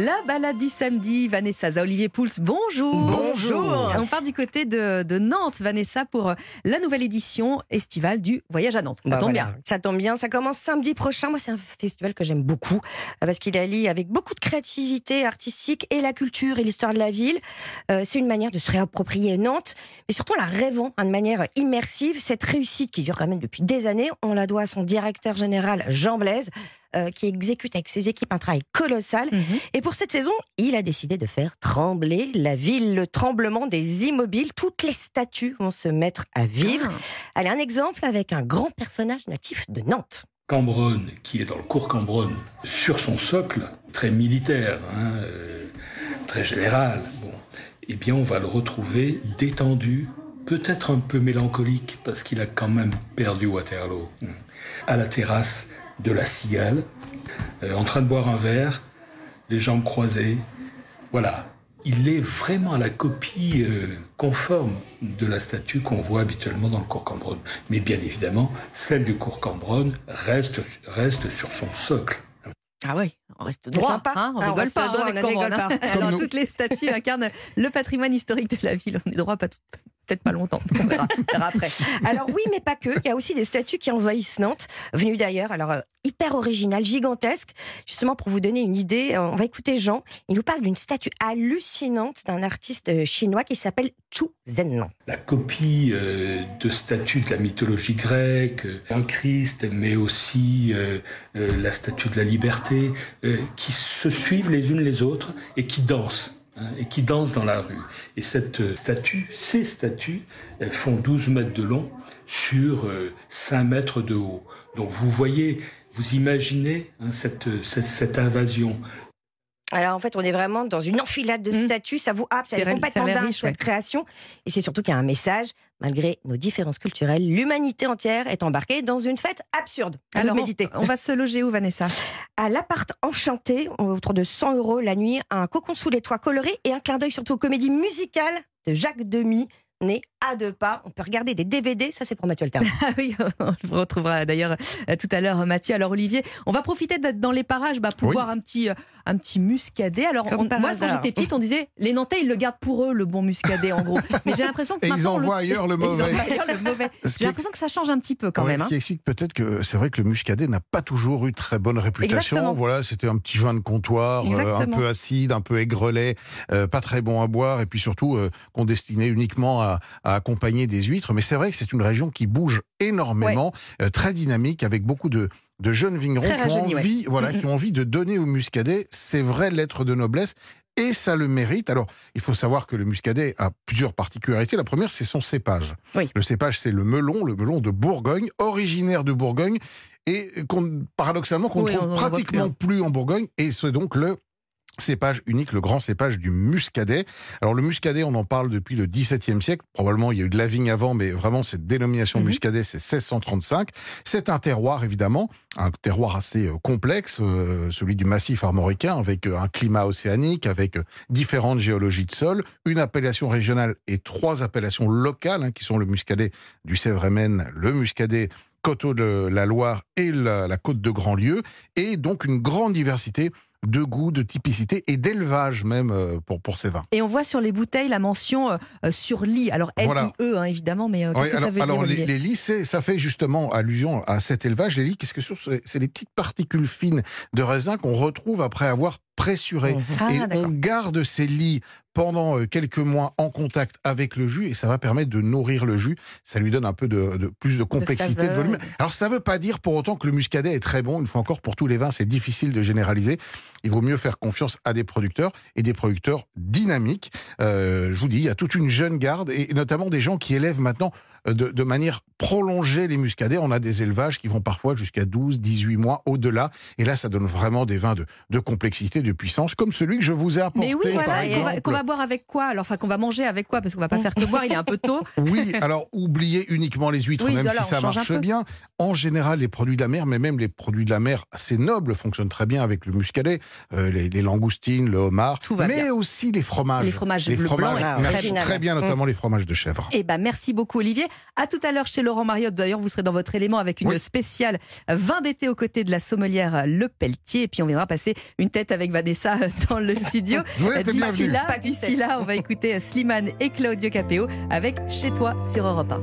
La balade du samedi, Vanessa Olivier Pouls, bonjour. Bonjour. On part du côté de, de Nantes, Vanessa, pour la nouvelle édition estivale du Voyage à Nantes. Ça Bah tombe voilà, bien. Ça tombe bien. Ça commence samedi prochain. Moi, c'est un festival que j'aime beaucoup euh, parce qu'il allie avec beaucoup de créativité artistique et la culture et l'histoire de la ville. Euh, c'est une manière de se réapproprier Nantes, mais surtout en la rêvant hein, de manière immersive. Cette réussite qui dure quand même depuis des années, on la doit à son directeur général Jean Blaise. Euh, qui exécute avec ses équipes un travail colossal. Mhm. Et pour cette saison, il a décidé de faire trembler la ville, le tremblement des immobiles. Toutes les statues vont se mettre à vivre. Ah. Allez, un exemple avec un grand personnage natif de Nantes. Cambronne, qui est dans le cours Cambronne, sur son socle, très militaire, hein, euh, très général, bon, eh bien on va le retrouver détendu, peut-être un peu mélancolique, parce qu'il a quand même perdu Waterloo, hein, à la terrasse de la Cigale, euh, en train de boire un verre, les jambes croisées. Voilà. Il est vraiment à la copie euh, conforme de la statue qu'on voit habituellement dans le cours Cambronne. Mais bien évidemment, celle du cours Cambronne reste, reste sur son socle. Ah oui, on reste droit. sympa. hein, on Ah, rigole pas. hein, droit, on rigole hein. pas. Alors, toutes les statues incarnent le patrimoine historique de la ville. On est droit, pas tout- peut-être pas longtemps. On verra, on verra après. Alors oui, mais pas que. Il y a aussi des statues qui envahissent Nantes, venues d'ailleurs. Alors euh, hyper originales, gigantesques. Justement pour vous donner une idée, euh, on va écouter Jean. Il nous parle d'une statue hallucinante d'un artiste euh, chinois qui s'appelle Chu Zhennan. La copie euh, de statues de la mythologie grecque, un Christ, mais aussi euh, euh, la statue de la liberté, euh, qui se suivent les unes les autres et qui dansent. Hein, et qui dansent dans la rue. Et cette euh, statue, ces statues, elles font 12 mètres de long sur euh, 5 mètres de haut. Donc vous voyez, vous imaginez hein, cette, cette, cette invasion. Alors en fait, on est vraiment dans une enfilade de Mhm. statues. Ça vous happe, ça est complètement dingue riche, cette ouais. création. Et c'est surtout qu'il y a un message. Malgré nos différences culturelles, l'humanité entière est embarquée dans une fête absurde. À Alors, on, on va se loger où, Vanessa? À l'appart enchanté, autour de 100 euros la nuit, un cocon sous les toits colorés et un clin d'œil surtout aux comédies musicales de Jacques Demy, né à deux pas. On peut regarder des DVD, ça c'est pour Mathieu Alterme. Ah oui, on vous retrouvera d'ailleurs euh, tout à l'heure, Mathieu. Alors Olivier, on va profiter d'être dans les parages bah, pour Oui. voir un petit, euh, un petit muscadet. Alors on- moi, quand j'étais petite, on disait les Nantais, ils le gardent pour eux, le bon muscadet, en gros. Mais j'ai l'impression que Et ils envoient ailleurs le mauvais. ailleurs le mauvais. Ce qui J'ai l'impression que ça change un petit peu quand Ouais, même. Ce hein. qui explique peut-être que c'est vrai que le muscadet n'a pas toujours eu très bonne réputation. Exactement. Voilà, c'était un petit vin de comptoir, euh, un peu acide, un peu aigrelet, euh, pas très bon à boire, et puis surtout euh, qu'on destinait uniquement à, à accompagner des huîtres. Mais c'est vrai que c'est une région qui bouge énormément, euh, très dynamique, avec beaucoup de de jeunes vignerons Très qui ont, ouais. envie, voilà, qui ont envie de donner au muscadet ses vraies lettres de noblesse et ça le mérite. Alors, il faut savoir que le muscadet a plusieurs particularités. La première, c'est son cépage. Oui. Le cépage, c'est le melon, le melon de Bourgogne, originaire de Bourgogne, et qu'on, paradoxalement, qu'on ne trouve en voit pratiquement plus, en Bourgogne, et c'est donc le cépage unique, le grand cépage du muscadet. Alors le muscadet, on en parle depuis le XVIIe siècle. Probablement, il y a eu de la vigne avant, mais vraiment, cette dénomination Mhm. muscadet, c'est 1635. C'est un terroir, évidemment, un terroir assez euh, complexe, euh, celui du massif armoricain, avec euh, un climat océanique, avec différentes géologies de sol, une appellation régionale et trois appellations locales, hein, qui sont le muscadet du Sèvres-et-Maine, le muscadet Coteau de la Loire et la, la côte de Grandlieu, et donc une grande diversité de goûts, de typicité et d'élevage même euh, pour, pour ces vins. Et on voit sur les bouteilles la mention euh, euh, sur lit. Alors Voilà. L-I-E, hein, évidemment, mais euh, qu'est-ce Oui, que alors, ça veut alors, dire, les, Olivier les lits, ça fait justement allusion à cet élevage. Les lits, qu'est-ce que c'est C'est les petites particules fines de raisin qu'on retrouve après avoir pressuré. Ah, et on garde ces lits pendant euh, quelques mois en contact avec le jus et ça va permettre de nourrir le jus. Ça lui donne un peu de, de- plus de complexité, de, saveur. volume. Alors ça ne veut pas dire pour autant que le muscadet est très bon. Une fois encore, pour tous les vins, c'est difficile de généraliser. Il vaut mieux faire confiance à des producteurs et des producteurs dynamiques. Euh, je vous dis, il y a toute une jeune garde et notamment des gens qui élèvent maintenant euh, de, de manière prolongée les muscadets. On a des élevages qui vont parfois jusqu'à 12, 18 mois au-delà. Et là, ça donne vraiment des vins de, de complexité, de puissance, comme celui que je vous ai apporté. Mais oui, voilà, qu'on va, boire avec quoi? Alors, enfin, qu'on va manger avec quoi? Parce qu'on va pas faire que boire, il est un peu tôt. Oui, alors oubliez uniquement les huîtres, Oui, même si ça marche bien. En général, les produits de la mer, mais même les produits de la mer assez nobles fonctionnent très bien avec le muscadet, euh, les, les langoustines, le homard, Tout va mais bien. aussi les fromages. Les fromages Les blanc, fromages très bien, Mm. notamment les fromages de chèvre. Eh ben, merci beaucoup, Olivier. À tout à l'heure chez Laurent Mariotte. D'ailleurs, vous serez dans votre élément avec une Oui. spéciale vin d'été aux côtés de la sommelière Le Pelletier. Et puis, on viendra passer une tête avec Vanessa dans le studio. D'ici là, là, on va écouter Slimane et Claudio Capéo avec Chez toi sur Europe 1.